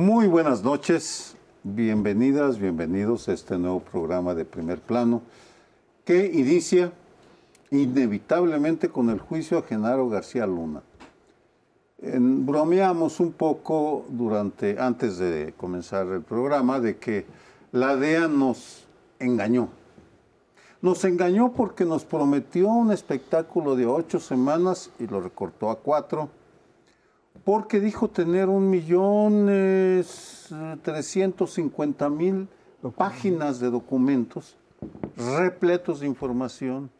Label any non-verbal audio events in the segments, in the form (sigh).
Muy buenas noches, bienvenidas, bienvenidos a este nuevo programa de primer plano que inicia inevitablemente con el juicio a Genaro García Luna. bromeamos un poco durante, antes de comenzar el programa de que la DEA nos engañó. Nos engañó porque nos prometió un espectáculo de ocho semanas y lo recortó a cuatro porque dijo tener un millón trescientos cincuenta mil páginas de documentos repletos de información,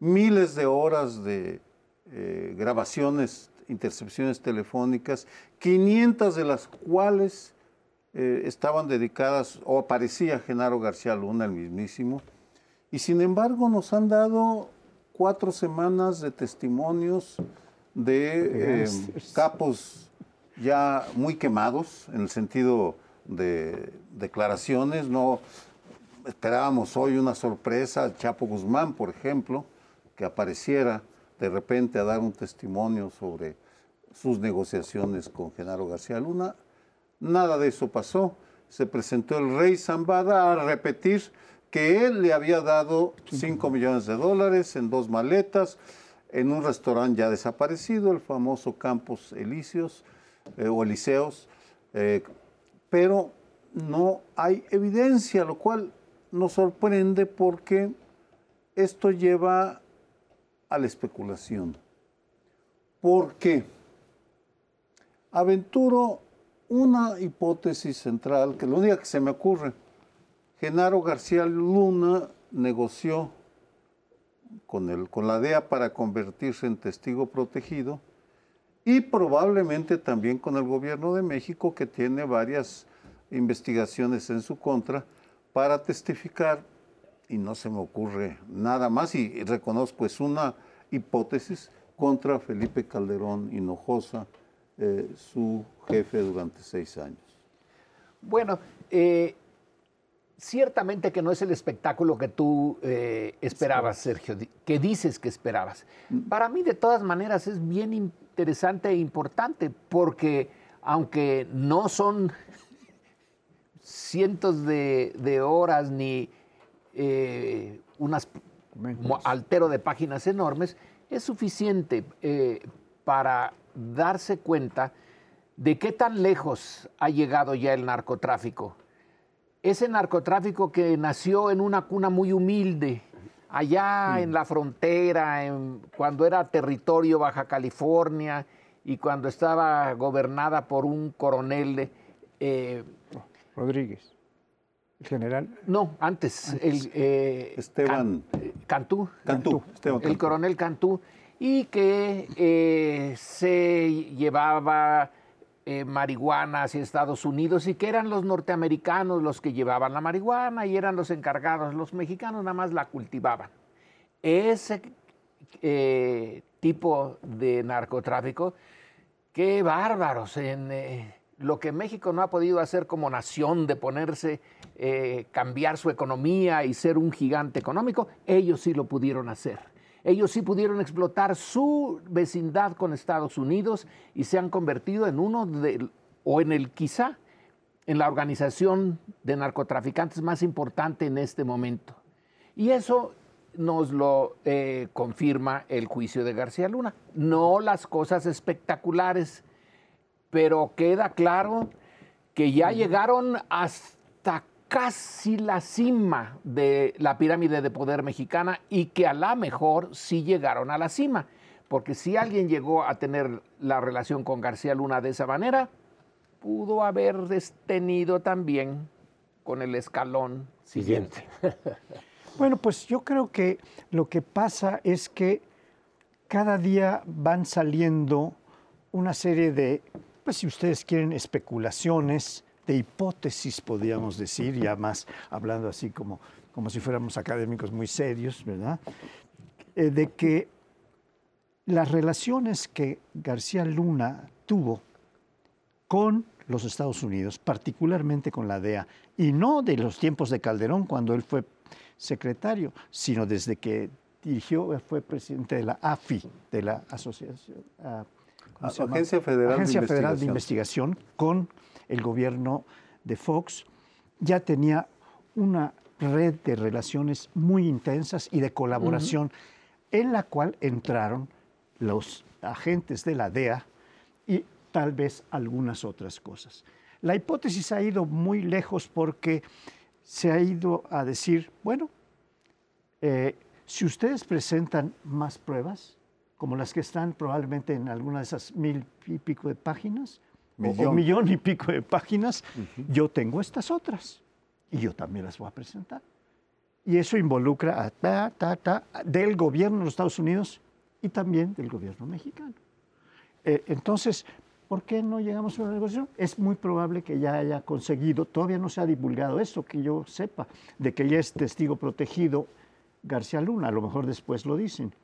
miles de horas de eh, grabaciones, intercepciones telefónicas, 500 de las cuales eh, estaban dedicadas, o aparecía Genaro García Luna, el mismísimo, y sin embargo nos han dado cuatro semanas de testimonios de eh, capos ya muy quemados, en el sentido de declaraciones, no esperábamos hoy una sorpresa, Chapo Guzmán, por ejemplo, que apareciera de repente a dar un testimonio sobre sus negociaciones con Genaro García Luna. Nada de eso pasó. Se presentó el rey Zambada a repetir que él le había dado 5 millones de dólares en dos maletas, en un restaurante ya desaparecido, el famoso Campos Elíseos eh, o Eliseos, eh, pero no hay evidencia, lo cual nos sorprende porque esto lleva a la especulación. ¿Por qué? Aventuro una hipótesis central, que lo única que se me ocurre. Genaro García Luna negoció con, el, con la DEA para convertirse en testigo protegido y probablemente también con el gobierno de México que tiene varias investigaciones en su contra para testificar y no se me ocurre nada más y reconozco es una hipótesis contra Felipe Calderón Hinojosa, eh, su jefe durante seis años. Bueno, eh, ciertamente que no es el espectáculo que tú eh, esperabas, Sergio, que dices que esperabas. Mm. Para mí, de todas maneras, es bien interesante e importante porque aunque no son cientos de, horas ni eh, unas altero de páginas enormes, es suficiente eh, para darse cuenta de qué tan lejos ha llegado ya el narcotráfico ese narcotráfico que nació en una cuna muy humilde, allá en la frontera, cuando era territorio Baja California y cuando estaba gobernada por un coronel. Eh, Rodríguez, el general. No, antes, el eh, Esteban Cantú. Cantú, el coronel Cantú, y que eh, se llevaba eh, marihuana hacia Estados Unidos y que eran los norteamericanos los que llevaban la marihuana y eran los encargados, los mexicanos nada más la cultivaban. Ese eh, tipo de narcotráfico, qué bárbaros en eh, lo que México no ha podido hacer como nación de ponerse, cambiar su economía y ser un gigante económico, ellos sí lo pudieron hacer ellos sí pudieron explotar su vecindad con Estados Unidos y se han convertido en uno de, o en el quizá, en la organización de narcotraficantes más importante en este momento. Y eso nos lo eh, confirma el juicio de García Luna. No las cosas espectaculares, pero queda claro que ya llegaron hasta casi la cima de la pirámide de poder mexicana y que a la mejor sí llegaron a la cima. Porque si alguien llegó a tener la relación con García Luna de esa manera, pudo haber tenido también con el escalón siguiente. (laughs) Bueno, pues yo creo que lo que pasa es que cada día van saliendo una serie de, pues si ustedes quieren, especulaciones, de hipótesis, podríamos decir, ya más hablando así como, como si fuéramos académicos muy serios, ¿verdad? Eh, de que las relaciones que García Luna tuvo con los Estados Unidos, particularmente con la DEA, y no de los tiempos de Calderón cuando él fue secretario, sino desde que dirigió, fue presidente de la AFI, de la Asociación, Agencia Federal, Agencia Federal de Investigación, con el gobierno de Fox, ya tenía una red de relaciones muy intensas y de colaboración en la cual entraron los agentes de la DEA y tal vez algunas otras cosas. La hipótesis ha ido muy lejos porque se ha ido a decir, bueno, eh, si ustedes presentan más pruebas, como las que están probablemente en alguna de esas mil y pico de páginas, o un millón y pico de páginas, yo tengo estas otras y yo también las voy a presentar. Y eso involucra a ta, ta, ta, del gobierno de los Estados Unidos y también del gobierno mexicano. Eh, entonces, ¿por qué no llegamos a una negociación? Es muy probable que ya haya conseguido, todavía no se ha divulgado esto, que yo sepa, de que ya es testigo protegido García Luna, a lo mejor después lo dicen.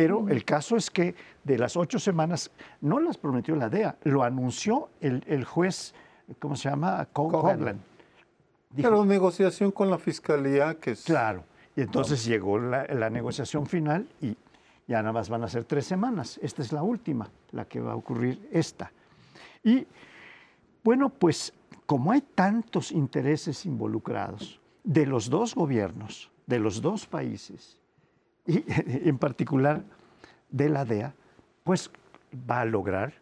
Pero el caso es que de las ocho semanas no las prometió la DEA, lo anunció el, juez, ¿cómo se llama? Coglan. Pero negociación con la fiscalía que es... Claro, y entonces llegó la, la, negociación final y ya nada más van a ser tres semanas. Esta es la última, la que va a ocurrir esta. Y bueno, pues como hay tantos intereses involucrados de los dos gobiernos, de los dos países, y (laughs) en particular de la DEA, pues va a lograr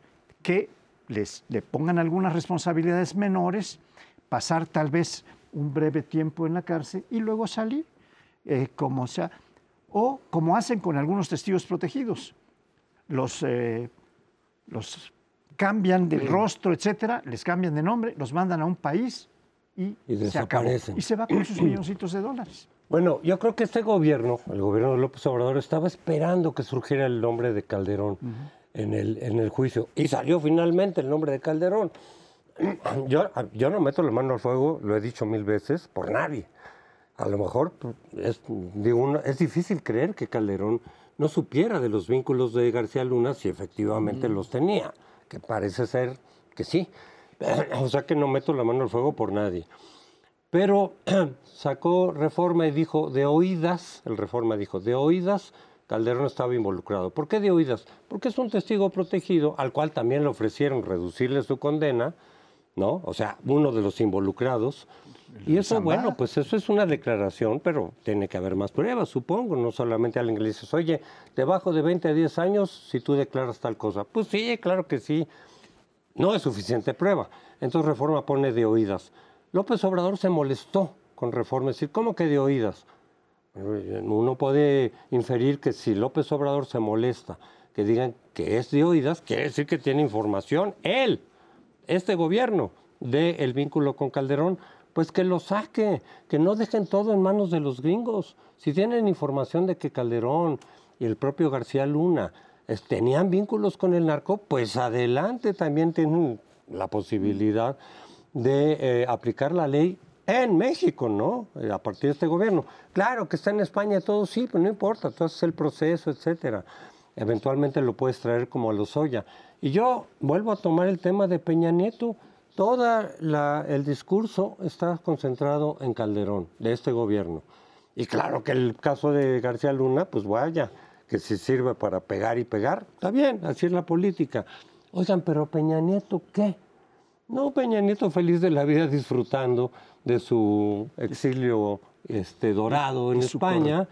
que les le pongan algunas responsabilidades menores, pasar tal vez un breve tiempo en la cárcel y luego salir, eh, como sea, o como hacen con algunos testigos protegidos. Los, eh, los cambian de rostro, etcétera, les cambian de nombre, los mandan a un país y, se Y se va con sus milloncitos de dólares. Bueno, yo creo que este gobierno, el gobierno de López Obrador, estaba esperando que surgiera el nombre de Calderón en, el, en el juicio. Y salió finalmente el nombre de Calderón. (clears throat) Yo, yo no meto la mano al fuego, lo he dicho mil veces, por nadie. A lo mejor pues, es, digo, es difícil creer que Calderón no supiera de los vínculos de García Luna si efectivamente los tenía, que parece ser que sí. (clears throat) o sea que no meto la mano al fuego por nadie. Pero (clears throat) sacó reforma y dijo, de oídas, el reforma dijo, de oídas, Calderón estaba involucrado. ¿Por qué de oídas? Porque es un testigo protegido al cual también le ofrecieron reducirle su condena, ¿no? O sea, uno de los involucrados. Y eso, bueno, pues eso es una declaración, pero tiene que haber más pruebas, supongo. No solamente alguien le dices, oye, te bajo de 20 a 10 años si tú declaras tal cosa. Pues sí, claro que sí. No es suficiente prueba. Entonces Reforma pone de oídas. López Obrador se molestó con Reforma, es decir, ¿cómo que de oídas? Uno puede inferir que si López Obrador se molesta, que digan que es de oídas, quiere decir que tiene información, él, este gobierno, del el vínculo con Calderón, pues que lo saque, que no dejen todo en manos de los gringos. Si tienen información de que Calderón y el propio García Luna tenían vínculos con el narco, pues adelante también tienen la posibilidad de eh, aplicar la ley en México, ¿no? Eh, a partir de este gobierno. Claro que está en España todo, sí, pero no importa, tú haces el proceso, etcétera. Eventualmente lo puedes traer como a los Lozoya. Y yo vuelvo a tomar el tema de Peña Nieto. Todo el discurso está concentrado en Calderón, de este gobierno. Y claro que el caso de García Luna, pues vaya, que si sirve para pegar y pegar, está bien, así es la política. Oigan, pero Peña Nieto, ¿qué? No, Peña Nieto feliz de la vida disfrutando de su exilio este, dorado en España.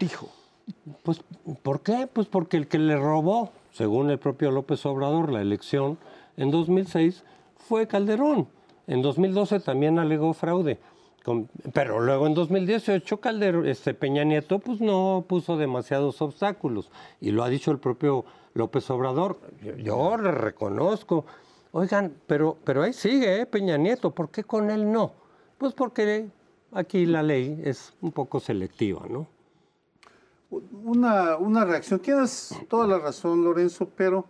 Pues, ¿por qué? Pues porque el que le robó, según el propio López Obrador, la elección en 2006 fue Calderón. En 2012 también alegó fraude. pero luego en 2018 Calderón, este Peña Nieto pues no puso demasiados obstáculos y lo ha dicho el propio López Obrador. yo le reconozco Oigan, pero, pero ahí sigue ¿eh? Peña Nieto, ¿por qué con él no? Pues porque aquí la ley es un poco selectiva, ¿no? Una, una reacción, tienes toda la razón, Lorenzo, pero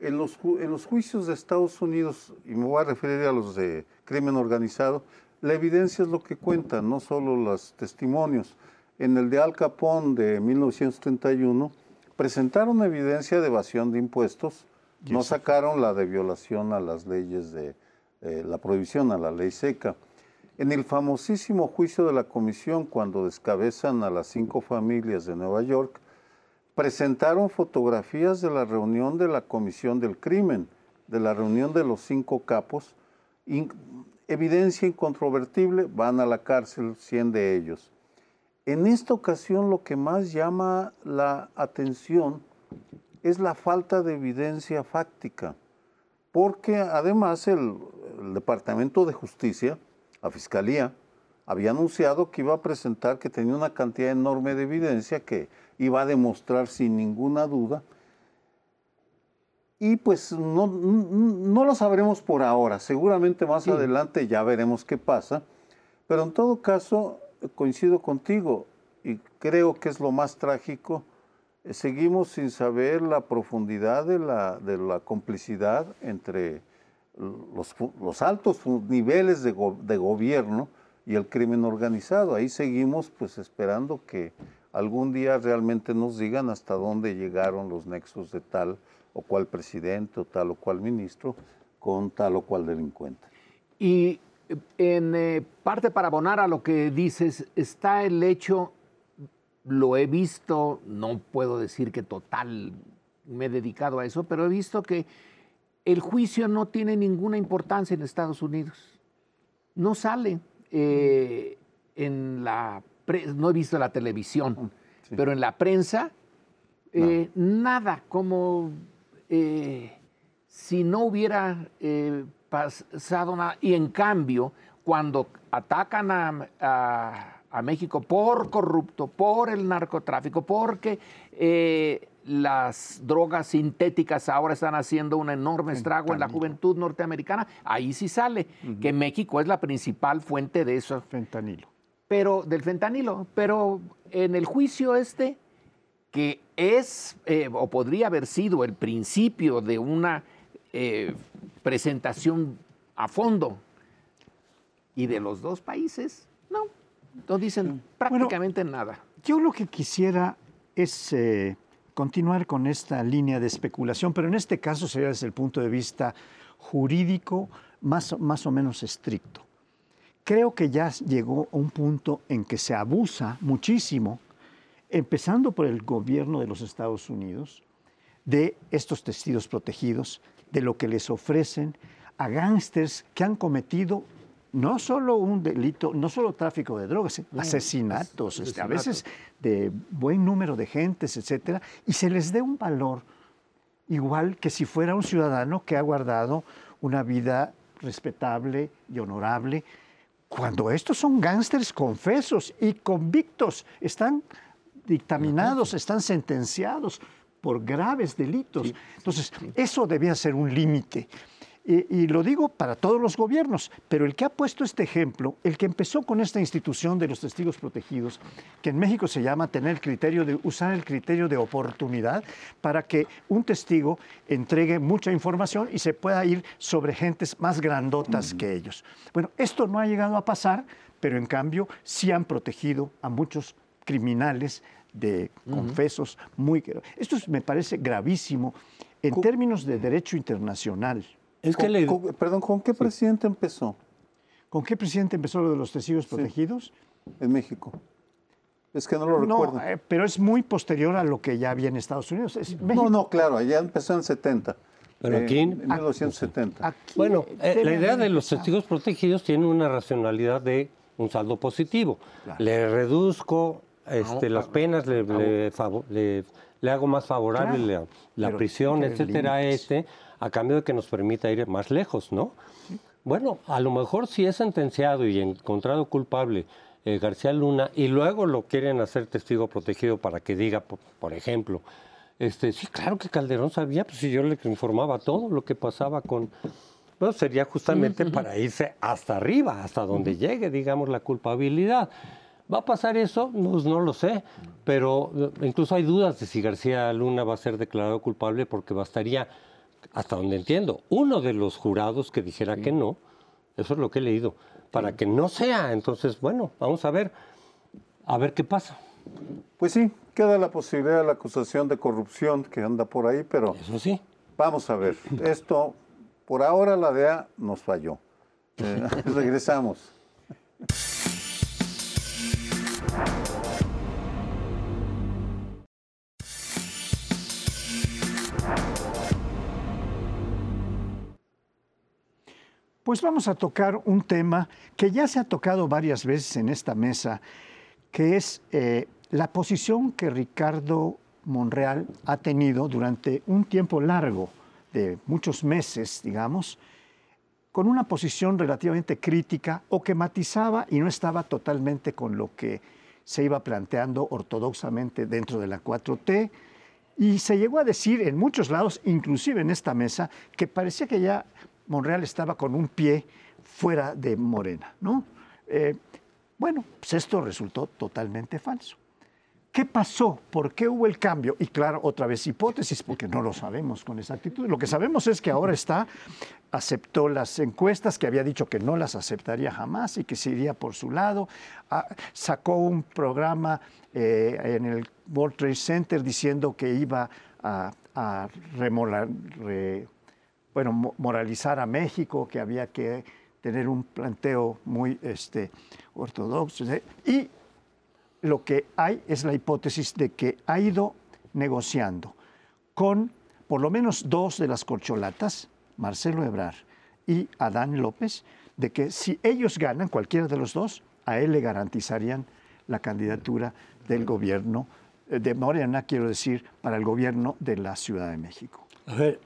en los, en los juicios de Estados Unidos, y me voy a referir a los de crimen organizado, la evidencia es lo que cuenta, no solo los testimonios. En el de Al Capone de 1931, presentaron evidencia de evasión de impuestos no sacaron la de violación a las leyes de eh, la prohibición a la ley seca. En el famosísimo juicio de la comisión, cuando descabezan a las cinco familias de Nueva York, presentaron fotografías de la reunión de la comisión del crimen, de la reunión de los cinco capos, evidencia incontrovertible, van a la cárcel 100 de ellos. En esta ocasión lo que más llama la atención es la falta de evidencia fáctica, porque además el, el Departamento de Justicia, la Fiscalía, había anunciado que iba a presentar que tenía una cantidad enorme de evidencia que iba a demostrar sin ninguna duda. Y pues no, no lo sabremos por ahora, seguramente más adelante ya veremos qué pasa, pero en todo caso coincido contigo y creo que es lo más trágico, seguimos sin saber la profundidad de la, de la complicidad entre los, los altos niveles de, go, de gobierno y el crimen organizado. Ahí seguimos pues esperando que algún día realmente nos digan hasta dónde llegaron los nexos de tal o cual presidente o tal o cual ministro con tal o cual delincuente. Y en eh, parte para abonar a lo que dices, está el hecho, lo he visto, no puedo decir que total me he dedicado a eso, pero he visto que el juicio no tiene ninguna importancia en Estados Unidos. No sale eh, en la no he visto la televisión, sí. pero en la prensa eh, no. nada, como eh, si no hubiera pasado nada. Y en cambio, cuando atacan a, a, a México por corrupto, por el narcotráfico, porque eh, las drogas sintéticas ahora están haciendo un enorme estrago en la juventud norteamericana, ahí sí sale uh -huh. que México es la principal fuente de eso. Fentanilo. Pero del fentanilo, pero en el juicio este, que es eh, o podría haber sido el principio de una eh, presentación a fondo, y de los dos países, no, dicen prácticamente bueno, nada. Yo lo que quisiera es eh, continuar con esta línea de especulación, pero en este caso sería desde el punto de vista jurídico más, más o menos estricto. Creo que ya llegó a un punto en que se abusa muchísimo, empezando por el gobierno de los Estados Unidos, de estos testigos protegidos, de lo que les ofrecen a gángsters que han cometido no solo un delito, no solo tráfico de drogas, no, asesinatos, este, a veces de buen número de gentes, etcétera, y se les dé un valor igual que si fuera un ciudadano que ha guardado una vida respetable y honorable, cuando estos son gángsters confesos y convictos, están dictaminados, están sentenciados por graves delitos. Entonces, eso debía ser un límite. Y, y, lo digo para todos los gobiernos, pero el que ha puesto este ejemplo, el que empezó con esta institución de los testigos protegidos, que en México se llama tener el criterio de usar el criterio de oportunidad para que un testigo entregue mucha información y se pueda ir sobre gentes más grandotas que ellos. Bueno, esto no ha llegado a pasar, pero en cambio sí han protegido a muchos criminales de confesos uh -huh. muy... Esto me parece gravísimo en términos de derecho internacional. Es que ¿Con, le... con, perdón, ¿con qué presidente sí. empezó? ¿Con qué presidente empezó lo de los testigos protegidos? Sí, en México. Es que no lo no, recuerdo. Eh, pero es muy posterior a lo que ya había en Estados Unidos. Es no, no, claro, ya empezó en 70. Pero aquí, eh, en 1970. Aquí, bueno, eh, la idea de los testigos protegidos tiene una racionalidad de un saldo positivo. Claro. Le reduzco este, no, las penas, le, le, le, le, hago más favorable claro, la, la prisión, etcétera, este a cambio de que nos permita ir más lejos, ¿no? Bueno, a lo mejor si es sentenciado y encontrado culpable eh, García Luna y luego lo quieren hacer testigo protegido para que diga, por, por, ejemplo, este, sí, claro que Calderón sabía, pues si yo le informaba todo lo que pasaba con... Bueno, sería justamente uh -huh. para irse hasta arriba, hasta donde uh -huh. llegue, digamos, la culpabilidad. ¿Va a pasar eso? Pues no lo sé, pero eh, incluso hay dudas de si García Luna va a ser declarado culpable porque bastaría hasta donde entiendo, uno de los jurados que dijera sí. que no, eso es lo que he leído, para sí. que no sea. Entonces, bueno, vamos a ver, a ver qué pasa. Pues sí, queda la posibilidad de la acusación de corrupción que anda por ahí, pero eso sí. Vamos a ver, esto, por ahora la DEA nos falló. (laughs) Eh, (laughs) regresamos. Pues vamos a tocar un tema que ya se ha tocado varias veces en esta mesa, que es eh, la posición que Ricardo Monreal ha tenido durante un tiempo largo, de muchos meses, digamos, con una posición relativamente crítica o que matizaba y no estaba totalmente con lo que se iba planteando ortodoxamente dentro de la 4T. Y se llegó a decir en muchos lados, inclusive en esta mesa, que parecía que ya Monreal estaba con un pie fuera de Morena, ¿no? Eh, bueno, pues esto resultó totalmente falso. ¿Qué pasó? ¿Por qué hubo el cambio? Y claro, otra vez hipótesis, porque no lo sabemos con exactitud. Lo que sabemos es que ahora está, aceptó las encuestas, que había dicho que no las aceptaría jamás y que se iría por su lado. Ah, sacó un programa eh, en el World Trade Center diciendo que iba a, bueno, moralizar a México, que había que tener un planteo muy este, ortodoxo. Y lo que hay es la hipótesis de que ha ido negociando con por lo menos dos de las corcholatas, Marcelo Ebrar y Adán López, de que si ellos ganan, cualquiera de los dos, a él le garantizarían la candidatura del gobierno eh, de Morena, quiero decir, para el gobierno de la Ciudad de México. A ver,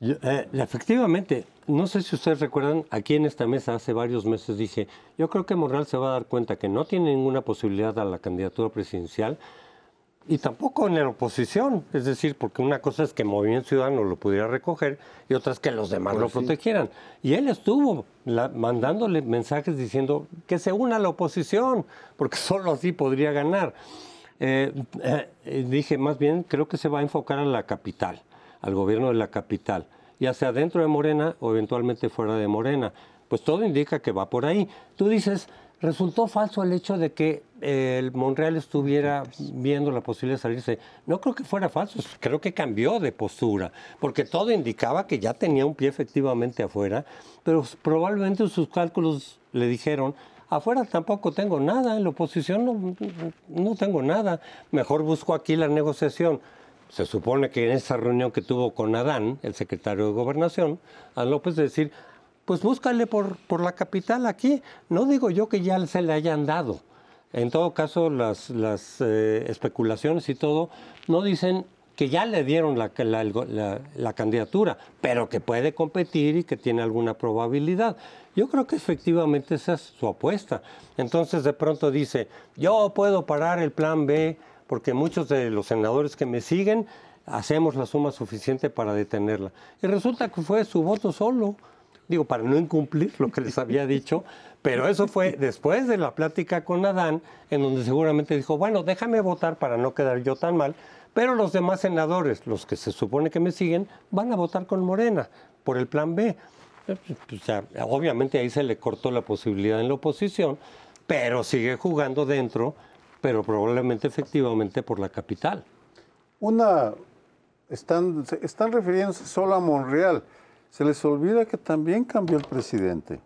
eh, efectivamente, no sé si ustedes recuerdan, aquí en esta mesa hace varios meses dije, yo creo que Monreal se va a dar cuenta que no tiene ninguna posibilidad a la candidatura presidencial y tampoco en la oposición, es decir, porque una cosa es que Movimiento Ciudadano lo pudiera recoger y otra es que los demás pues lo protegieran. Y él estuvo mandándole mensajes diciendo que se una a la oposición, porque (laughs) solo así podría ganar. Eh, eh, dije, más bien, creo que se va a enfocar a la capital, al gobierno de la capital ya sea dentro de Morena o eventualmente fuera de Morena. Pues todo indica que va por ahí. Tú dices, resultó falso el hecho de que eh, el Monreal estuviera viendo la posibilidad de salirse. No creo que fuera falso, creo que cambió de postura, porque todo indicaba que ya tenía un pie efectivamente afuera, pero probablemente sus cálculos le dijeron, afuera tampoco tengo nada, en la oposición no, no tengo nada, mejor busco aquí la negociación se supone que en esa reunión que tuvo con Adán, el secretario de Gobernación, a López decir, pues búscale por, por la capital aquí. No digo yo que ya se le hayan dado. En todo caso, las, las eh, especulaciones y todo no dicen que ya le dieron la, la, la, candidatura, pero que puede competir y que tiene alguna probabilidad. Yo creo que efectivamente esa es su apuesta. Entonces de pronto dice, yo puedo parar el plan B porque muchos de los senadores que me siguen hacemos la suma suficiente para detenerla. Y resulta que fue su voto solo, digo, para no incumplir lo que les había dicho, pero eso fue después de la plática con Adán, en donde seguramente dijo, bueno, déjame votar para no quedar yo tan mal, pero los demás senadores, los que se supone que me siguen, van a votar con Morena por el plan B. O sea, obviamente ahí se le cortó la posibilidad en la oposición, pero sigue jugando dentro pero probablemente efectivamente por la capital. Una, están, están refiriéndose solo a Monreal. Se les olvida que también cambió el presidente.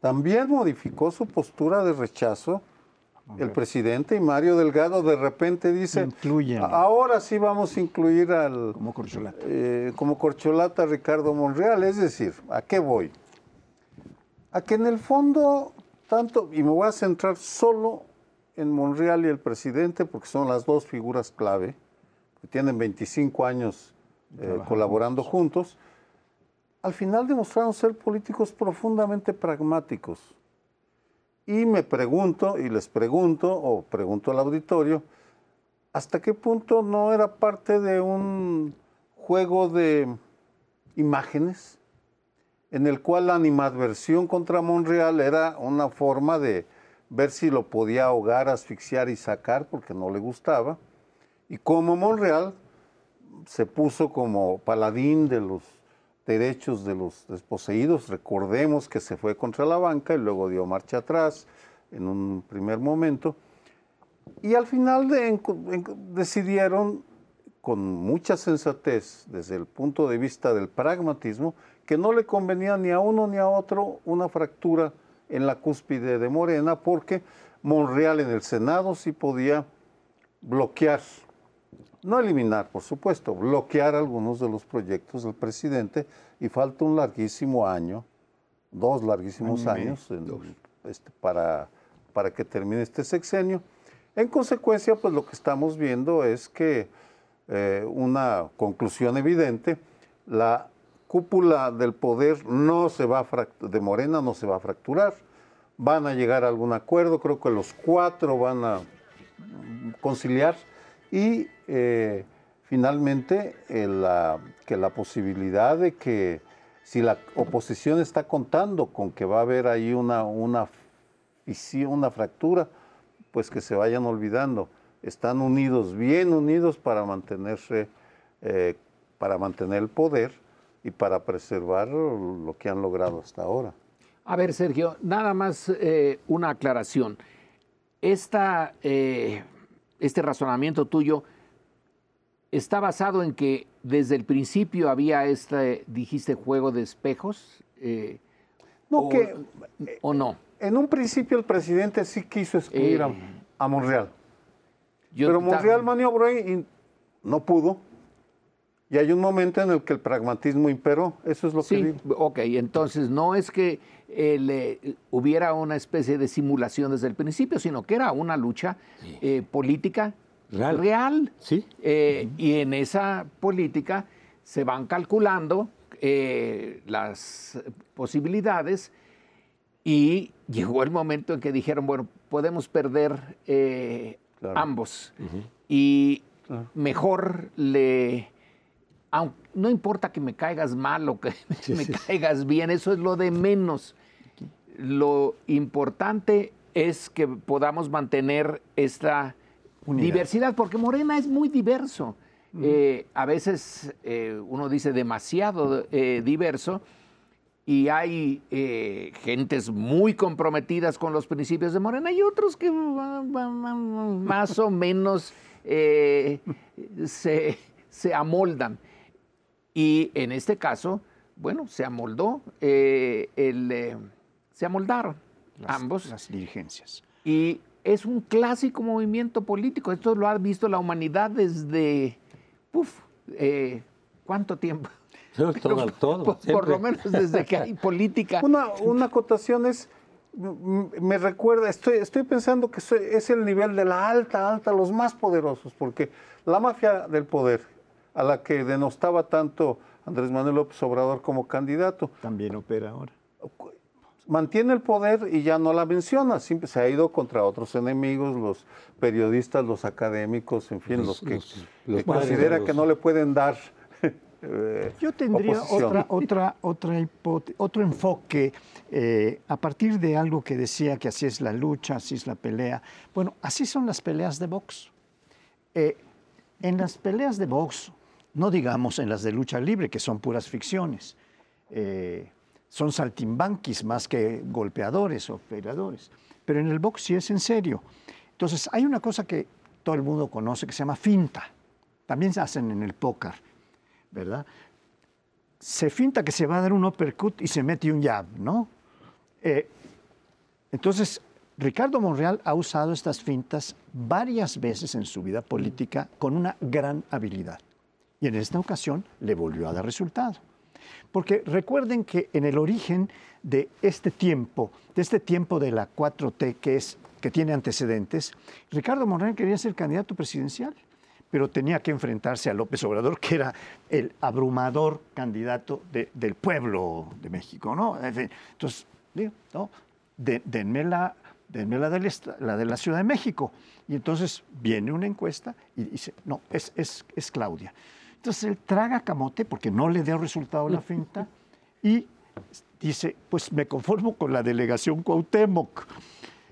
También modificó su postura de rechazo. El presidente y Mario Delgado de repente dice, ahora sí vamos a incluir al como corcholata. Eh, como corcholata Ricardo Monreal. Es decir, ¿a qué voy? A que en el fondo, tanto, y me voy a centrar solo en Monreal y el presidente, porque son las dos figuras clave, que tienen 25 años eh, colaborando juntos, al final demostraron ser políticos profundamente pragmáticos. Y me pregunto, y les pregunto, o pregunto al auditorio, ¿hasta qué punto no era parte de un juego de imágenes en el cual la animadversión contra Monreal era una forma de ver si lo podía ahogar, asfixiar y sacar porque no le gustaba. Y como Monreal se puso como paladín de los derechos de los desposeídos, recordemos que se fue contra la banca y luego dio marcha atrás en un primer momento. Y al final decidieron, con mucha sensatez, desde el punto de vista del pragmatismo, que no le convenía ni a uno ni a otro una fractura en la cúspide de Morena porque Monreal en el Senado sí podía bloquear, no eliminar, por supuesto, bloquear algunos de los proyectos del presidente y falta un larguísimo año dos larguísimos años este, para, para que termine este sexenio. En consecuencia, pues lo que estamos viendo es que eh, una conclusión evidente, la cúpula del poder no se va de Morena no se va a fracturar, van a llegar a algún acuerdo, creo que los cuatro van a conciliar y eh, finalmente la, que la posibilidad de que si la oposición está contando con que va a haber ahí una, una, una fractura, pues que se vayan olvidando. Están unidos, bien unidos para mantenerse, eh, para mantener el poder y para preservar lo que han logrado hasta ahora. A ver, Sergio, nada más eh, una aclaración. Esta, eh, este razonamiento tuyo está basado en que desde el principio había este, dijiste, juego de espejos. Eh, no, o, que. ¿O no? En un principio el presidente sí quiso excluir a, Monreal. pero Monreal maniobró y no pudo. Y hay un momento en el que el pragmatismo imperó, eso es lo que digo. Ok, entonces no es que eh, hubiera una especie de simulación desde el principio, sino que era una lucha eh, política real. Sí. Eh, y en esa política se van calculando las posibilidades y llegó el momento en que dijeron, bueno, podemos perder ambos. Y mejor le no importa que me caigas mal o que (laughs) me caigas bien, eso es lo de menos. Lo importante es que podamos mantener esta diversidad, porque Morena es muy diverso. Eh, a veces eh, uno dice demasiado eh, diverso y hay gentes muy comprometidas con los principios de Morena y otros que (laughs) más o menos se, se amoldan. Y en este caso, bueno, se amoldó, eh, el, eh, se amoldaron ambos. Las dirigencias. Y es un clásico movimiento político. Esto lo ha visto la humanidad desde, eh, ¿cuánto tiempo? todo, (laughs) todo, por, lo menos desde que hay política. Una, una acotación es, me recuerda, estoy, estoy pensando que es el nivel de la alta, alta, los más poderosos, porque la mafia del poder a la que denostaba tanto Andrés Manuel López Obrador como candidato. También opera ahora. Mantiene el poder y ya no la menciona, siempre se ha ido contra otros enemigos, los periodistas, los académicos, en fin, los, que, considera que no le pueden dar. (laughs) Eh, Yo tendría otra, otra, otra otro enfoque eh, a partir de algo que decía que así es la lucha, así es la pelea. Bueno, así son las peleas de box. Eh, en las peleas de box no digamos en las de lucha libre, que son puras ficciones. Eh, son saltimbanquis más que golpeadores o peleadores. Pero en el box sí es en serio. Entonces, hay una cosa que todo el mundo conoce que se llama finta. También se hacen en el póker, ¿verdad? Se finta que se va a dar un uppercut y se mete un jab, ¿no? Eh, entonces, Ricardo Monreal ha usado estas fintas varias veces en su vida política con una gran habilidad. Y en esta ocasión le volvió a dar resultado. Porque recuerden que en el origen de este tiempo, de este tiempo de la 4T que, es, que tiene antecedentes, Ricardo Monreal quería ser candidato presidencial, pero tenía que enfrentarse a López Obrador, que era el abrumador candidato del pueblo de México. ¿no? Entonces, ¿no? denme, la, denme la, de la de la Ciudad de México. Y entonces viene una encuesta y dice, no, es, es, es Claudia. Entonces él traga camote porque no le dio resultado la finta y dice, pues me conformo con la delegación Cuauhtémoc.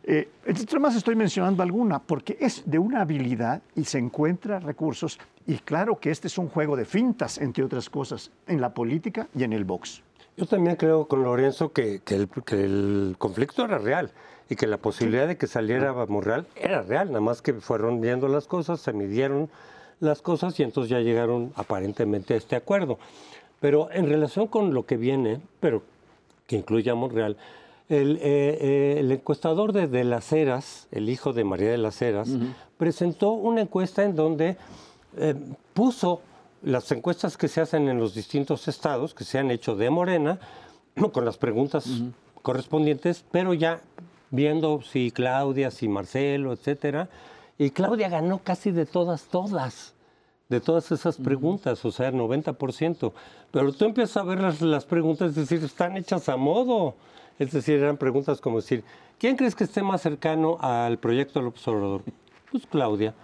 Eh, entre más estoy mencionando alguna, porque es de una habilidad y se encuentra recursos. Y claro que este es un juego de fintas, entre otras cosas, en la política y en el box. Yo también creo con Lorenzo que, el, que el, conflicto era real y que la posibilidad de que saliera Monreal era real, nada más que fueron viendo las cosas, se midieron las cosas y entonces ya llegaron aparentemente a este acuerdo. Pero en relación con lo que viene, pero que incluye a Monreal, el, eh, eh, el encuestador de, de, Las Heras, el hijo de María de las Heras, presentó una encuesta en donde eh, puso las encuestas que se hacen en los distintos estados, que se han hecho de Morena, (clears throat) con las preguntas correspondientes, pero ya viendo si Claudia, si Marcelo, etcétera. Y Claudia ganó casi de todas, todas, de todas esas preguntas, o sea, 90%. Pero tú empiezas a ver las, las preguntas, es decir, están hechas a modo. Es decir, eran preguntas como decir, ¿quién crees que esté más cercano al proyecto López Obrador? Pues Claudia.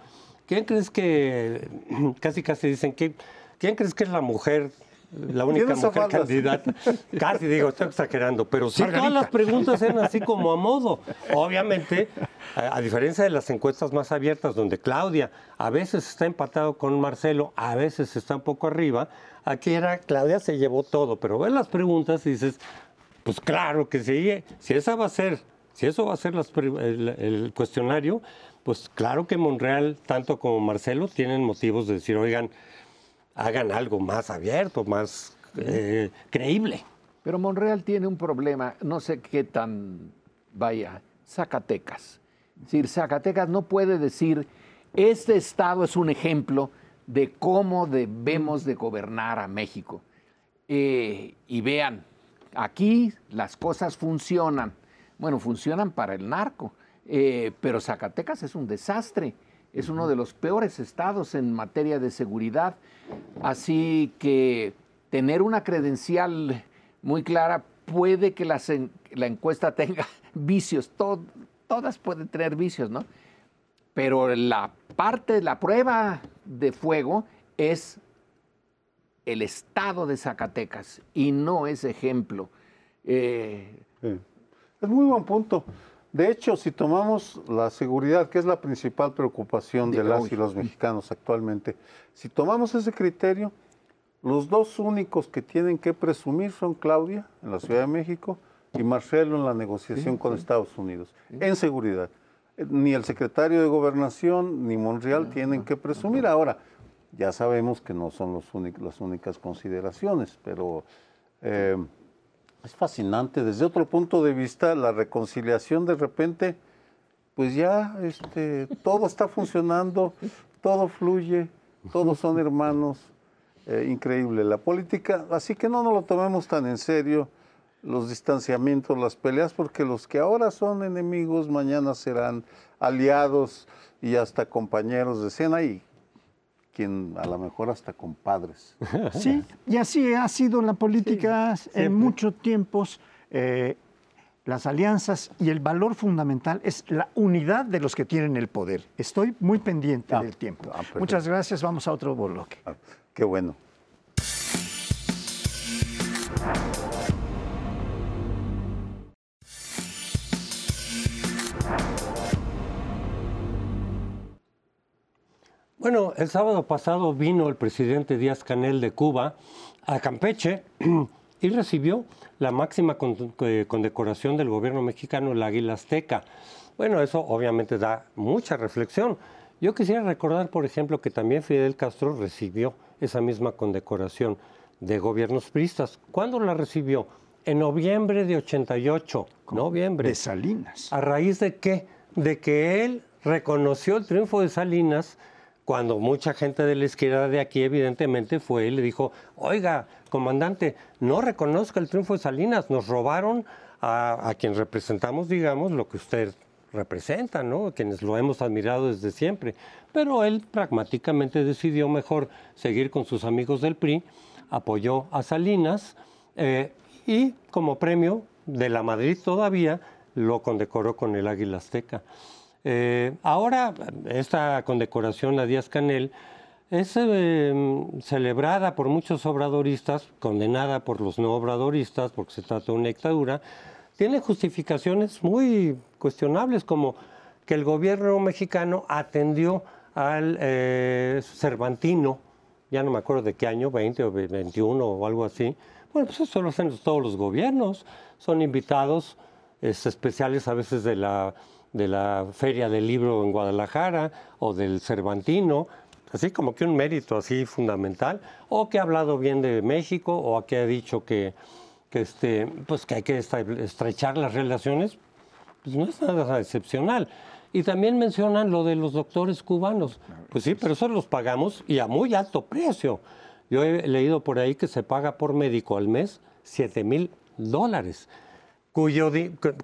¿Quién crees que, (clears throat) casi casi dicen, que, ¿quién crees que es la mujer la única mujer candidata. Casi digo, estoy exagerando, pero sí todas las preguntas eran así como a modo. Obviamente, a, a diferencia de las encuestas más abiertas, donde Claudia a veces está empatado con Marcelo, a veces está un poco arriba, aquí era Claudia se llevó todo, pero ves las preguntas y dices, pues claro que sí, si esa va a ser, si eso va a ser las el, el cuestionario, pues claro que Monreal, tanto como Marcelo, tienen motivos de decir, oigan, hagan algo más abierto, más eh, creíble. Pero Monreal tiene un problema, no sé qué tan vaya, Zacatecas. Es decir, Zacatecas no puede decir, este estado es un ejemplo de cómo debemos de gobernar a México. Eh, y vean, aquí las cosas funcionan. Bueno, funcionan para el narco, eh, pero Zacatecas es un desastre. Es uno de los peores estados en materia de seguridad. Así que tener una credencial muy clara puede que la encuesta (laughs) tenga vicios. to- todas pueden tener vicios, ¿no? Pero la parte, la prueba de fuego es el estado de Zacatecas y no es ejemplo. Eh, Sí. Es muy buen punto. De hecho, si tomamos la seguridad, que es la principal preocupación de De las y los mexicanos actualmente, si tomamos ese criterio, los dos únicos que tienen que presumir son Claudia en la Ciudad de México y Marcelo en la negociación con Estados Unidos, en seguridad. Eh, Ni el secretario de Gobernación ni Monreal tienen que presumir. Ahora, ya sabemos que no son los las únicas consideraciones, pero eh, es fascinante. Desde otro punto de vista, la reconciliación de repente, pues ya este, todo está funcionando, todo fluye, todos son hermanos. eh, increíble la política. Así que no nos lo tomemos tan en serio los distanciamientos, las peleas, porque los que ahora son enemigos mañana serán aliados y hasta compañeros de cena y quien a lo mejor hasta compadres. (laughs) Sí, y así ha sido la política en muchos tiempos. eh, las alianzas y el valor fundamental es la unidad de los que tienen el poder. Estoy muy pendiente Ah, del tiempo. ah. Muchas gracias. Vamos a otro bloque. Ah, Qué bueno. Bueno, el sábado pasado vino el presidente Díaz Canel de Cuba a Campeche (clears throat) y recibió la máxima eh, condecoración del gobierno mexicano, el Águila Azteca. Bueno, eso obviamente da mucha reflexión. Yo quisiera recordar, por ejemplo, que también Fidel Castro recibió esa misma condecoración de gobiernos priistas. ¿Cuándo la recibió? En noviembre de 88. Noviembre. De Salinas. ¿A raíz de qué? De que él reconoció el triunfo de Salinas cuando mucha gente de la izquierda de aquí evidentemente fue y le dijo, oiga, comandante, no reconozca el triunfo de Salinas, nos robaron a, quien representamos, digamos, lo que usted representa, ¿no? Quienes lo hemos admirado desde siempre. Pero él pragmáticamente decidió mejor seguir con sus amigos del PRI, apoyó a Salinas eh, y como premio de la Madrid todavía lo condecoró con el Águila Azteca. Eh, ahora, esta condecoración a Díaz Canel es eh, celebrada por muchos obradoristas, condenada por los no obradoristas, porque se trata de una dictadura, tiene justificaciones muy cuestionables, como que el gobierno mexicano atendió al eh, Cervantino, ya no me acuerdo de qué año, 20 o 21 o algo así. Bueno, pues eso lo hacen todos los gobiernos, son invitados es, especiales a veces de la, de la Feria del Libro en Guadalajara o del Cervantino, así como que un mérito así fundamental, o que ha hablado bien de México, o que ha dicho que, que, este, pues que hay que estrechar las relaciones, pues no es nada excepcional. Y también mencionan lo de los doctores cubanos. Pues sí, pero eso los pagamos y a muy alto precio. Yo he leído por ahí que se paga por médico al mes 7 mil dólares, cuyo,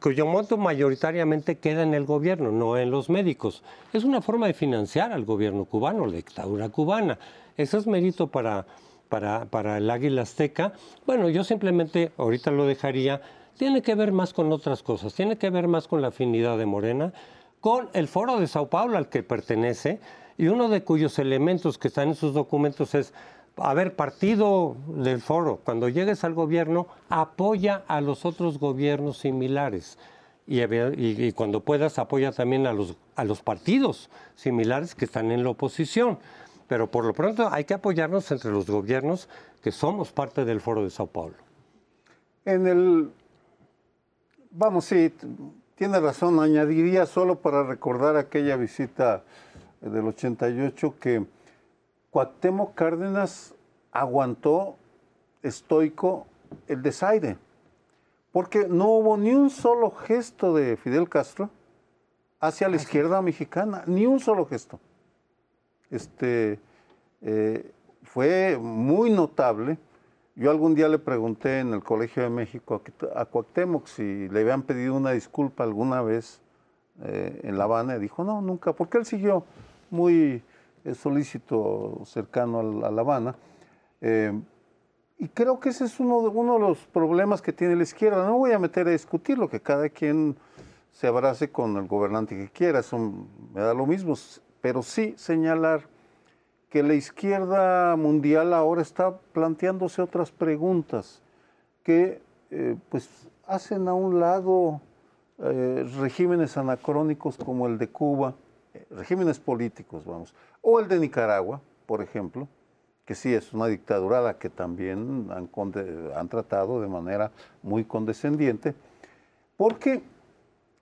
cuyo monto mayoritariamente queda en el gobierno, no en los médicos. Es una forma de financiar al gobierno cubano, la dictadura cubana. Eso es mérito para, para, para el Águila Azteca. Bueno, yo simplemente ahorita lo dejaría. Tiene que ver más con otras cosas, tiene que ver más con la afinidad de Morena, con el Foro de Sao Paulo al que pertenece, y uno de cuyos elementos que están en sus documentos es a ver, partido del foro, cuando llegues al gobierno, apoya a los otros gobiernos similares. Y, cuando puedas, apoya también a los, a los partidos similares que están en la oposición. Pero por lo pronto hay que apoyarnos entre los gobiernos que somos parte del foro de Sao Paulo. En el. Vamos, sí, tiene razón. Añadiría solo para recordar aquella visita del 88 que Cuauhtémoc Cárdenas aguantó estoico el desaire, porque no hubo ni un solo gesto de Fidel Castro hacia la izquierda mexicana, ni un solo gesto. Este, eh, fue muy notable. Yo algún día le pregunté en el Colegio de México a Cuauhtémoc si le habían pedido una disculpa alguna vez eh, en La Habana y dijo, no, nunca, porque él siguió muy es solícito cercano a La Habana. Eh, y creo que ese es uno de, uno de los problemas que tiene la izquierda. No voy a meter a discutir lo que cada quien se abrace con el gobernante que quiera, eso me da lo mismo, pero sí señalar que la izquierda mundial ahora está planteándose otras preguntas que eh, pues hacen a un lado eh, regímenes anacrónicos como el de Cuba, regímenes políticos, vamos, o el de Nicaragua, por ejemplo, que sí es una dictadura a la que también han, tratado de manera muy condescendiente, porque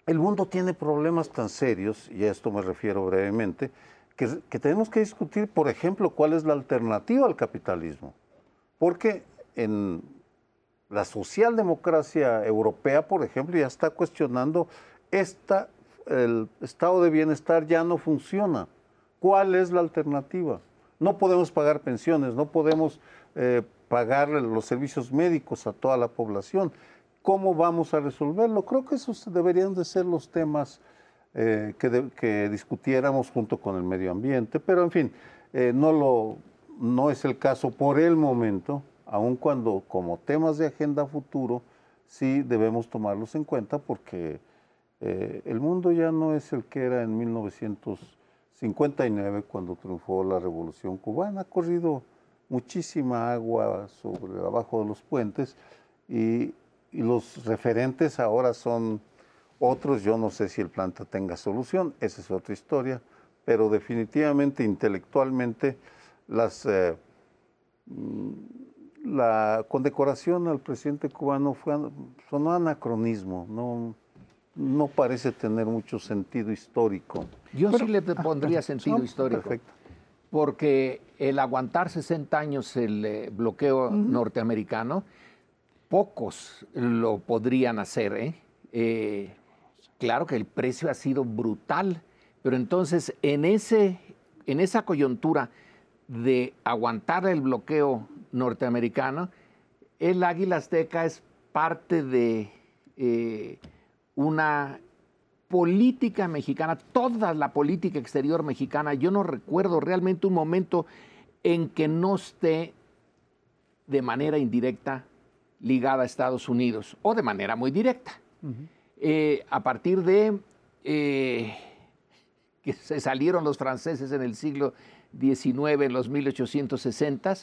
el mundo tiene problemas tan serios, y a esto me refiero brevemente, que, que, tenemos que discutir, por ejemplo, cuál es la alternativa al capitalismo. Porque en la socialdemocracia europea, por ejemplo, ya está cuestionando esta el estado de bienestar ya no funciona. ¿Cuál es la alternativa? No podemos pagar pensiones, no podemos eh, pagar los servicios médicos a toda la población. ¿Cómo vamos a resolverlo? Creo que esos deberían de ser los temas eh, que, discutiéramos junto con el medio ambiente, pero en fin, eh, no, lo, no es el caso por el momento, aun cuando como temas de agenda futuro sí debemos tomarlos en cuenta porque eh, el mundo ya no es el que era en 1959 cuando triunfó la revolución cubana. Ha corrido muchísima agua sobre abajo de los puentes y, los referentes ahora son otros. Yo no sé si el planta tenga solución, esa es otra historia, pero definitivamente intelectualmente las, eh, mm, la condecoración al presidente cubano fue, sonó anacronismo, no parece tener mucho sentido histórico. Yo sí le pondría sentido histórico. Perfecto. Porque el aguantar 60 años el eh, bloqueo norteamericano, pocos lo podrían hacer. ¿eh? ¿eh? claro que el precio ha sido brutal, pero entonces en, ese, en esa coyuntura de aguantar el bloqueo norteamericano, el Águila Azteca es parte de... Eh, una política mexicana, toda la política exterior mexicana, yo no recuerdo realmente un momento en que no esté de manera indirecta ligada a Estados Unidos o de manera muy directa. Eh, a partir de eh, que se salieron los franceses en el siglo XIX, en los 1860,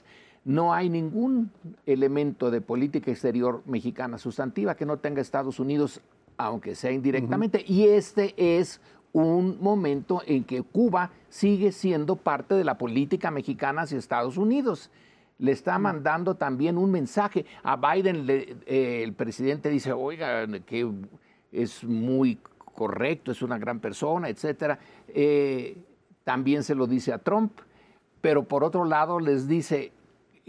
no hay ningún elemento de política exterior mexicana sustantiva que no tenga Estados Unidos aunque sea indirectamente, y este es un momento en que Cuba sigue siendo parte de la política mexicana hacia Estados Unidos. Le está mandando también un mensaje. A Biden eh, el presidente dice, oiga, que es muy correcto, es una gran persona, etc. Eh, también se lo dice a Trump, pero por otro lado les dice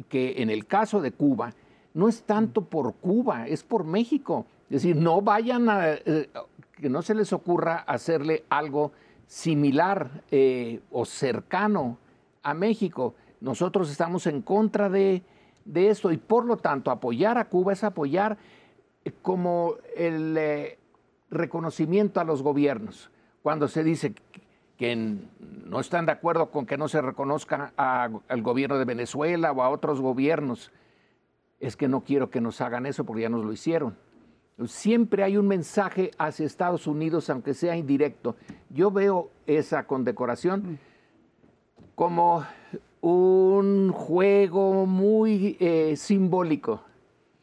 que en el caso de Cuba, no es tanto por Cuba, es por México. Es decir, no vayan a, eh, que no se les ocurra hacerle algo similar eh, o cercano a México. Nosotros estamos en contra de, esto y por lo tanto apoyar a Cuba es apoyar como el eh, reconocimiento a los gobiernos, cuando se dice que no están de acuerdo con que no se reconozca al gobierno de Venezuela o a otros gobiernos, es que no quiero que nos hagan eso porque ya nos lo hicieron. Siempre hay un mensaje hacia Estados Unidos, aunque sea indirecto. Yo veo esa condecoración como un juego muy eh, simbólico,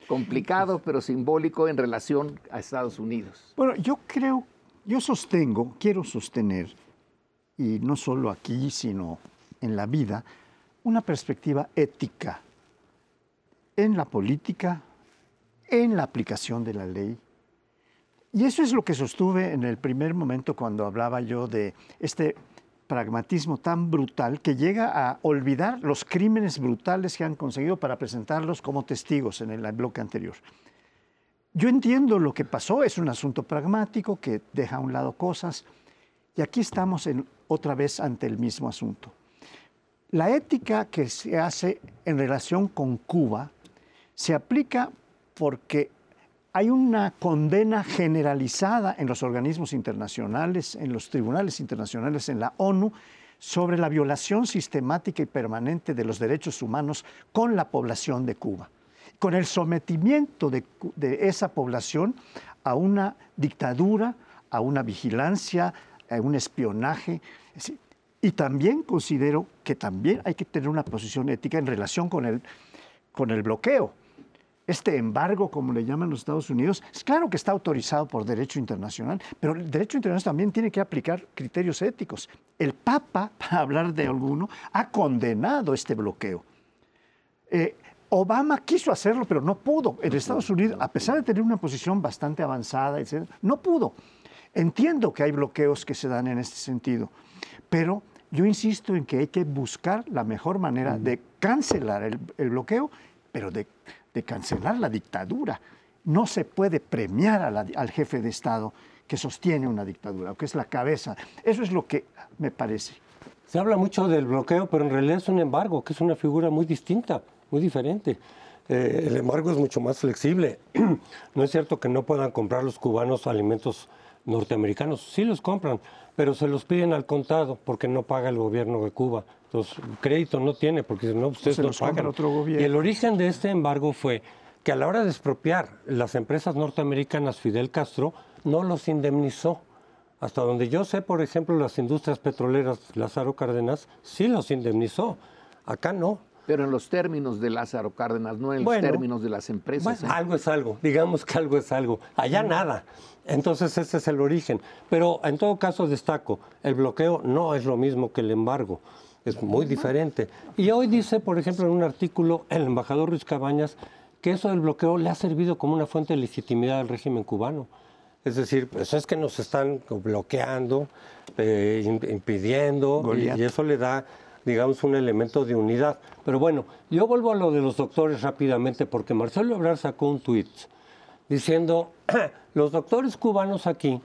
complicado, pero simbólico en relación a Estados Unidos. Bueno, yo creo, yo sostengo, quiero sostener, y no solo aquí, sino en la vida, una perspectiva ética en la política, en la aplicación de la ley. Y eso es lo que sostuve en el primer momento cuando hablaba yo de este pragmatismo tan brutal que llega a olvidar los crímenes brutales que han conseguido para presentarlos como testigos en el bloque anterior. Yo entiendo lo que pasó, es un asunto pragmático que deja a un lado cosas, y aquí estamos otra vez ante el mismo asunto. La ética que se hace en relación con Cuba se aplica porque hay una condena generalizada en los organismos internacionales, en los tribunales internacionales, en la ONU, sobre la violación sistemática y permanente de los derechos humanos con la población de Cuba, con el sometimiento de, esa población a una dictadura, a una vigilancia, a un espionaje. Y también considero que también hay que tener una posición ética en relación con el, con el bloqueo este embargo, como le llaman los Estados Unidos, es claro que está autorizado por derecho internacional, pero el derecho internacional también tiene que aplicar criterios éticos. El Papa, (laughs) para hablar de alguno, ha condenado este bloqueo. Eh, Obama quiso hacerlo, pero no pudo. En Estados Unidos, a pesar de tener una posición bastante avanzada, no pudo. Entiendo que hay bloqueos que se dan en este sentido, pero yo insisto en que hay que buscar la mejor manera de cancelar el bloqueo, pero de de cancelar la dictadura. No se puede premiar al jefe de Estado que sostiene una dictadura, o que es la cabeza. Eso es lo que me parece. Se habla mucho del bloqueo, pero en realidad es un embargo, que es una figura muy distinta, muy diferente. Eh, el embargo es mucho más flexible. (clears throat) no es cierto que no puedan comprar los cubanos alimentos norteamericanos, sí los compran, pero se los piden al contado porque no paga el gobierno de Cuba. Entonces, crédito no tiene porque no, ustedes no pagan. Otro gobierno. Y el origen de este embargo fue que a la hora de expropiar las empresas norteamericanas, Fidel Castro no los indemnizó. Hasta donde yo sé, por ejemplo, las industrias petroleras Lázaro Cárdenas sí los indemnizó. Acá no. Pero en los términos de Lázaro Cárdenas, no en los términos de las empresas. Bueno, ¿eh? Algo es algo, digamos que algo es algo. Allá nada. Entonces ese es el origen. Pero en todo caso destaco, el bloqueo no es lo mismo que el embargo es muy diferente. Y hoy dice, por ejemplo, en un artículo, el embajador Ruiz Cabañas, que eso del bloqueo le ha servido como una fuente de legitimidad al régimen cubano. Es decir, pues es que nos están bloqueando, eh, impidiendo, y, eso le da, digamos, un elemento de unidad. Pero bueno, yo vuelvo a lo de los doctores rápidamente, porque Marcelo Ebrard sacó un tuit diciendo, (clears throat) los doctores cubanos aquí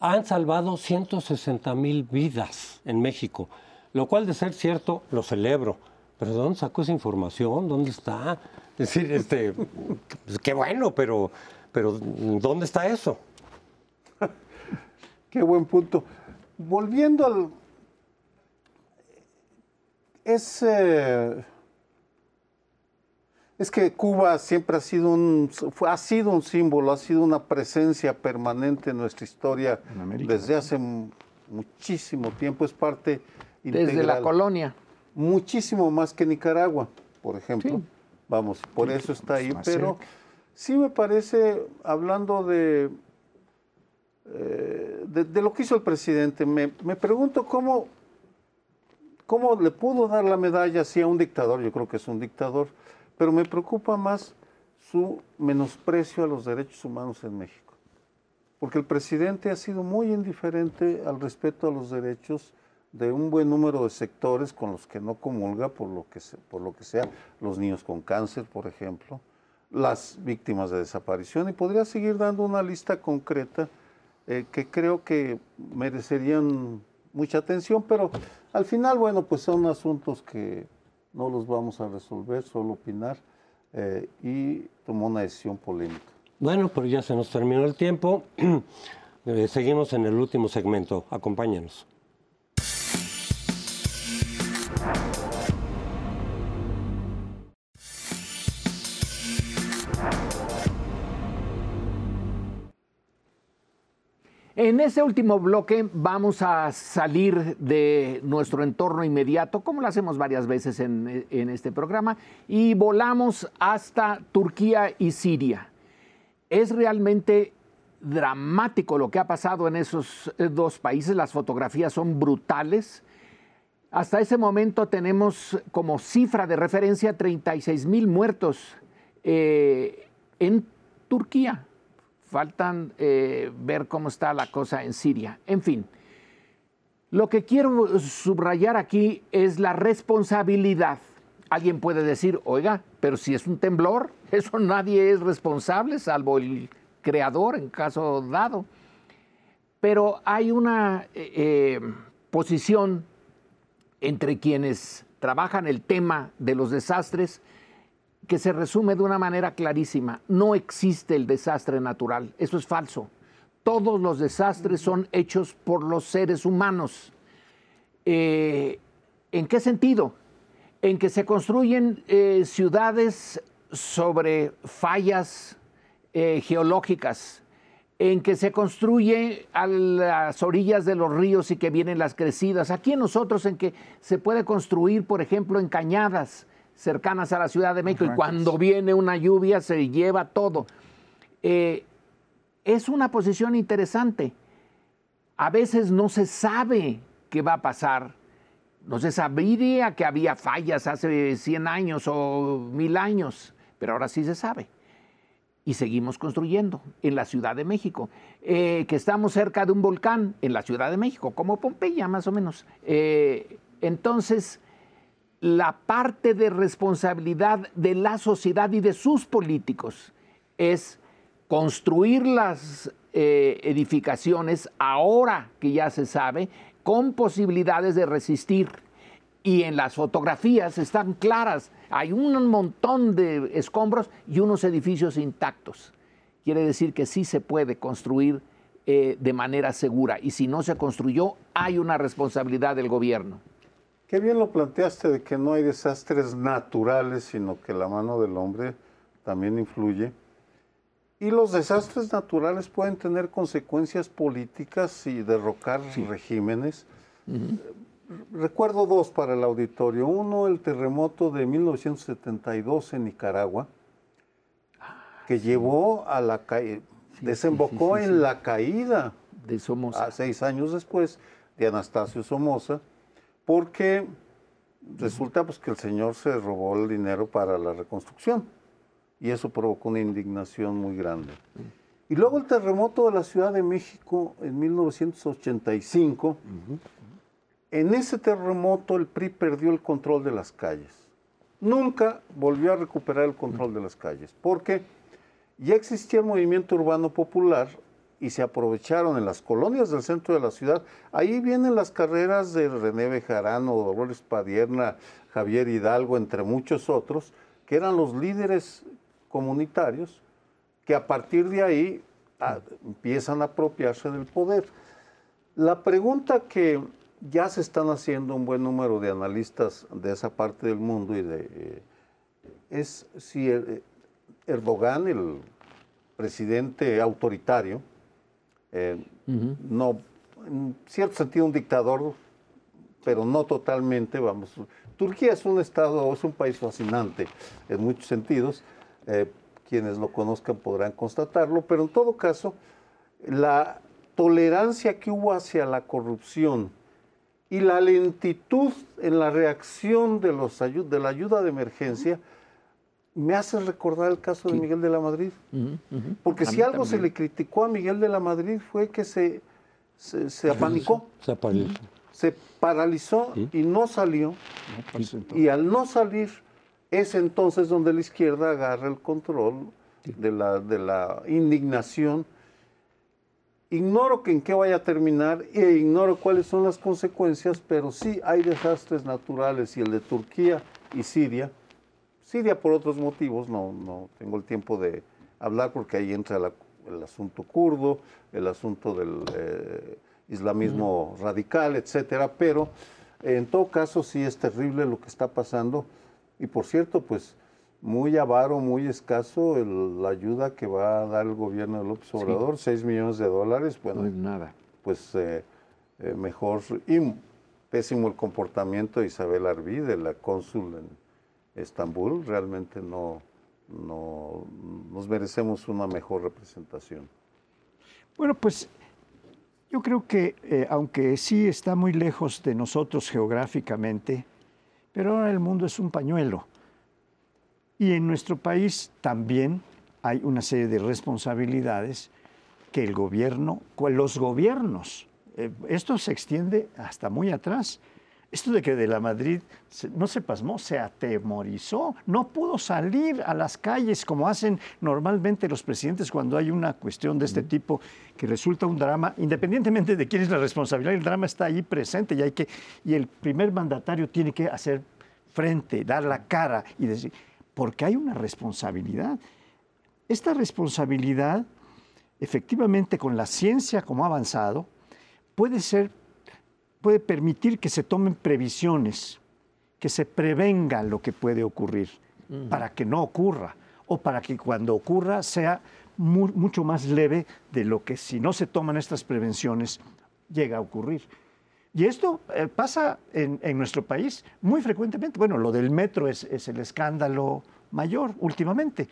han salvado 160 mil vidas en México. Lo cual, de ser cierto, lo celebro. Pero ¿de dónde sacó esa información? ¿Dónde está? Es decir, este, pues, qué bueno, pero, pero ¿dónde está eso? (laughs) qué buen punto. Volviendo al... Es, es que Cuba siempre ha sido, un, ha sido un símbolo, ha sido una presencia permanente en nuestra historia desde hace muchísimo tiempo. Es parte desde la colonia. Muchísimo más que Nicaragua, por ejemplo. Vamos, por eso está ahí. Pero sí me parece, hablando eh, de, de, lo que hizo el presidente, me, pregunto cómo, cómo le pudo dar la medalla así a un dictador. Yo creo que es un dictador. Pero me preocupa más su menosprecio a los derechos humanos en México. Porque el presidente ha sido muy indiferente al respeto a los derechos de un buen número de sectores con los que no comulga por lo que, por lo que sea, los niños con cáncer, por ejemplo, las víctimas de desaparición, y podría seguir dando una lista concreta eh, que creo que merecerían mucha atención, pero al final, bueno, pues son asuntos que no los vamos a resolver, solo opinar. eh, y tomó una decisión polémica. Bueno, pero ya se nos terminó el tiempo. (clears throat) Eh, seguimos en el último segmento. Acompáñenos. En este último bloque vamos a salir de nuestro entorno inmediato, como lo hacemos varias veces en, este programa, y volamos hasta Turquía y Siria. Es realmente dramático lo que ha pasado en esos eh, dos países, las fotografías son brutales. Hasta ese momento tenemos como cifra de referencia 36 mil muertos eh, en Turquía faltan eh, ver cómo está la cosa en Siria. En fin, lo que quiero subrayar aquí es la responsabilidad. Alguien puede decir, oiga, pero si es un temblor, (laughs) eso nadie es responsable, salvo el creador en caso dado. Pero hay una eh, eh, posición entre quienes trabajan el tema de los desastres que se resume de una manera clarísima. No existe el desastre natural, eso es falso. Todos los desastres son hechos por los seres humanos. Eh, ¿En qué sentido? En que se construyen eh, ciudades sobre fallas eh, geológicas, en que se construye a las orillas de los ríos y que vienen las crecidas. Aquí en nosotros en que se puede construir, por ejemplo, en cañadas, cercanas a la Ciudad de México y cuando viene una lluvia se lleva todo. Eh, es una posición interesante. A veces no se sabe qué va a pasar. No se sabría que había fallas hace 100 años o mil años, pero ahora sí se sabe. Y seguimos construyendo en la Ciudad de México, eh, que estamos cerca de un volcán en la Ciudad de México, como Pompeya más o menos. Eh, entonces, la parte de responsabilidad de la sociedad y de sus políticos es construir las eh, edificaciones ahora que ya se sabe con posibilidades de resistir. Y en las fotografías están claras, hay un montón de escombros y unos edificios intactos. Quiere decir que sí se puede construir eh, de manera segura y si no se construyó, hay una responsabilidad del gobierno. Qué bien lo planteaste de que no hay desastres naturales, sino que la mano del hombre también influye. Y los desastres naturales pueden tener consecuencias políticas y derrocar regímenes. Recuerdo dos para el auditorio. Uno, el terremoto de 1972 en Nicaragua, que llevó a la caída, desembocó en la caída de Somoza. A seis años después de Anastasio Somoza porque resulta pues, que el señor se robó el dinero para la reconstrucción y eso provocó una indignación muy grande. Y luego el terremoto de la Ciudad de México en 1985, en ese terremoto el PRI perdió el control de las calles. Nunca volvió a recuperar el control de las calles, porque ya existía el movimiento urbano popular y se aprovecharon en las colonias del centro de la ciudad. Ahí vienen las carreras de René Bejarano, Dolores Padierna, Javier Hidalgo, entre muchos otros, que eran los líderes comunitarios que a partir de ahí ah, empiezan a apropiarse del poder. La pregunta que ya se están haciendo un buen número de analistas de esa parte del mundo y de, eh, es si eh, Erdogan, el presidente autoritario, no, en cierto sentido un dictador, pero no totalmente, vamos. Turquía es un estado, es un país fascinante en muchos sentidos, eh, quienes lo conozcan podrán constatarlo, pero en todo caso, la tolerancia que hubo hacia la corrupción y la lentitud en la reacción de, los de la ayuda de emergencia, me hace recordar el caso de Miguel de la Madrid. Porque si algo se le criticó a Miguel de la Madrid fue que se, se, apanicó. Se paralizó. Se paralizó y no salió. y al no salir, es entonces donde la izquierda agarra el control de, la, de la indignación. Ignoro que en qué vaya a terminar e ignoro cuáles son las consecuencias, pero sí hay desastres naturales y el de Turquía y Siria Siria por otros motivos, no, no tengo el tiempo de hablar porque ahí entra la- el asunto kurdo, el asunto del eh, islamismo radical, etcétera, pero en todo caso sí es terrible lo que está pasando. Y por cierto, pues muy avaro, muy escaso el- la ayuda que va a dar el gobierno de López Obrador, 6 millones de dólares, bueno, No es nada. pues eh, eh, mejor y pésimo el comportamiento de Isabel Arbi, de la cónsul en Estambul, realmente no, no nos merecemos una mejor representación. Bueno, pues yo creo que eh, aunque sí está muy lejos de nosotros geográficamente, pero ahora el mundo es un pañuelo. Y en nuestro país también hay una serie de responsabilidades que el gobierno, los gobiernos, eh, esto se extiende hasta muy atrás. Esto de que de la Madrid no se pasmó, se atemorizó, no pudo salir a las calles como hacen normalmente los presidentes cuando hay una cuestión de este tipo que resulta un drama, independientemente de quién es la responsabilidad, el drama está ahí presente y hay que y el primer mandatario tiene que hacer frente, dar la cara y decir, porque hay una responsabilidad. Esta responsabilidad, efectivamente, con la ciencia como ha avanzado, puede ser, puede permitir que se tomen previsiones, que se prevenga lo que puede ocurrir, para que no ocurra, o para que cuando ocurra sea mu- mucho más leve de lo que si no se toman estas prevenciones llega a ocurrir. Y esto eh, pasa en, en nuestro país muy frecuentemente. Bueno, lo del metro es, es el escándalo mayor últimamente.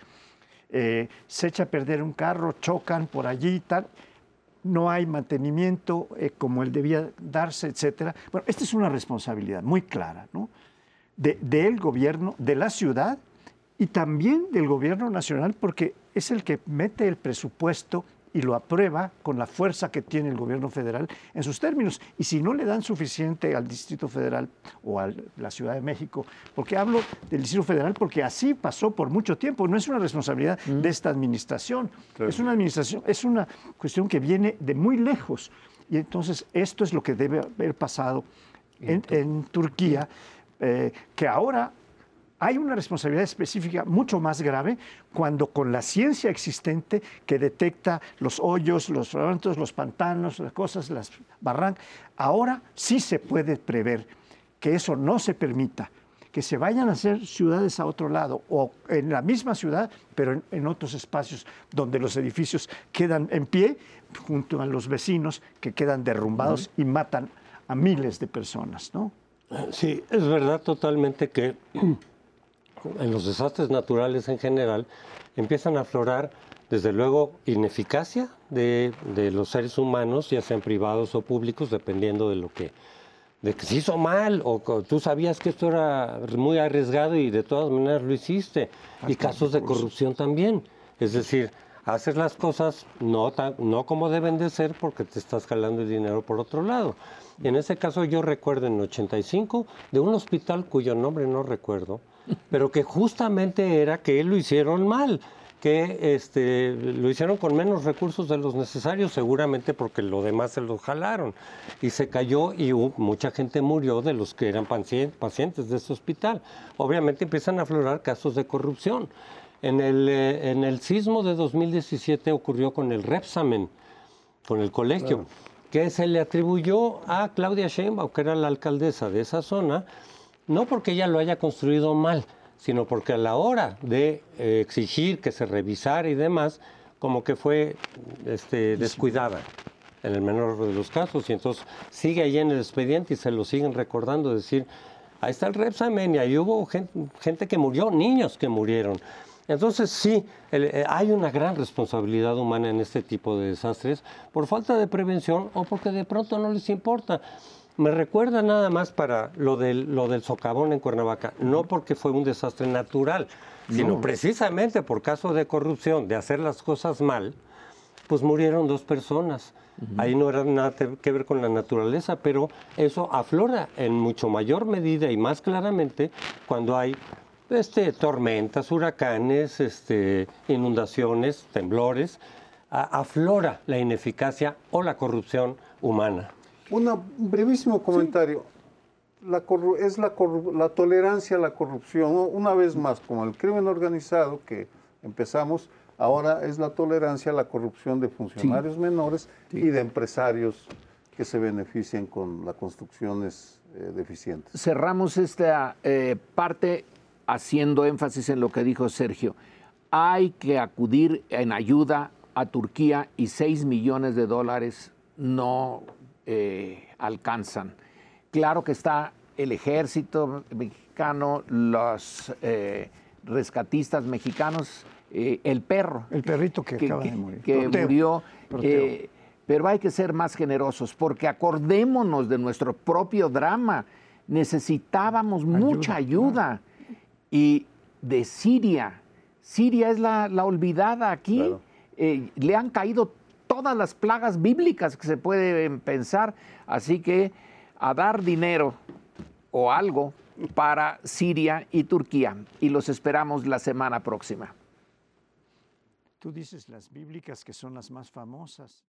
Eh, se echa a perder un carro, chocan por allí y tal. No hay mantenimiento eh, como él debía darse, etcétera. Bueno, esta es una responsabilidad muy clara, ¿no? De- del gobierno, de la ciudad y también del gobierno nacional, porque es el que mete el presupuesto y lo aprueba con la fuerza que tiene el gobierno federal en sus términos. Y si no le dan suficiente al Distrito Federal o a la Ciudad de México, porque hablo del Distrito Federal porque así pasó por mucho tiempo, no es una responsabilidad de esta administración, Claro. es una administración, es una cuestión que viene de muy lejos. Y entonces esto es lo que debe haber pasado en, en Turquía, eh, que ahora hay una responsabilidad específica mucho más grave cuando con la ciencia existente que detecta los hoyos, los fragmentos, los pantanos, las cosas, las barrancas, ahora sí se puede prever que eso no se permita, que se vayan a hacer ciudades a otro lado o en la misma ciudad, pero en, en otros espacios donde los edificios quedan en pie junto a los vecinos que quedan derrumbados y matan a miles de personas, ¿no? Sí, es verdad totalmente que en los desastres naturales en general empiezan a aflorar, desde luego, ineficacia de, de los seres humanos, ya sean privados o públicos, dependiendo de lo que, de que se hizo mal o que tú sabías que esto era muy arriesgado y de todas maneras lo hiciste. Y casos de corrupción también. Es decir, haces las cosas no, tan- no como deben de ser porque te estás jalando el dinero por otro lado. En ese caso yo recuerdo en 85 de un hospital cuyo nombre no recuerdo, pero que justamente era que lo hicieron mal que este, lo hicieron con menos recursos de los necesarios, seguramente porque lo demás se los jalaron. Y se cayó y mucha gente murió de los que eran pacien- pacientes de ese hospital. Obviamente empiezan a aflorar casos de corrupción. En el, eh, en el sismo de 2017 ocurrió con el Repsamen, con el colegio, que se le atribuyó a Claudia Sheinbaum, que era la alcaldesa de esa zona, no porque ella lo haya construido mal, sino porque a la hora de eh, exigir que se revisara y demás, como que fue este, descuidada en el menor de los casos, y entonces sigue ahí en el expediente y se lo siguen recordando, decir, ahí está el Repsamen y ahí hubo gen- gente, que murió, niños que murieron. Entonces sí, el- eh, hay una gran responsabilidad humana en este tipo de desastres por falta de prevención o porque de pronto no les importa. Me recuerda nada más para lo del, lo del socavón en Cuernavaca, no porque fue un desastre natural, sino precisamente por caso de corrupción, de hacer las cosas mal, pues murieron dos personas. Ahí no era nada que ver con la naturaleza, pero eso aflora en mucho mayor medida y más claramente cuando hay este, tormentas, huracanes, este, inundaciones, temblores. aflora la ineficacia o la corrupción humana. Una- un brevísimo comentario. la, es la, la, tolerancia a la corrupción. Una vez más, como el crimen organizado que empezamos, ahora es la tolerancia a la corrupción de funcionarios menores y de empresarios que se benefician con las construcciones eh, deficientes. Cerramos esta eh, parte haciendo énfasis en lo que dijo Sergio. Hay que acudir en ayuda a Turquía y 6 millones de dólares no eh, alcanzan. Claro que está el ejército mexicano, los rescatistas mexicanos, el perro. El perrito que, acaba de morir. Que murió pero hay que ser más generosos porque acordémonos de nuestro propio drama. Necesitábamos mucha ayuda. Y de Siria, Siria es la, olvidada aquí. Eh, le han caído todas las plagas bíblicas que se pueden pensar. Así que a dar dinero o algo para Siria y Turquía. Y los esperamos la semana próxima. Tú dices las bíblicas que son las más famosas.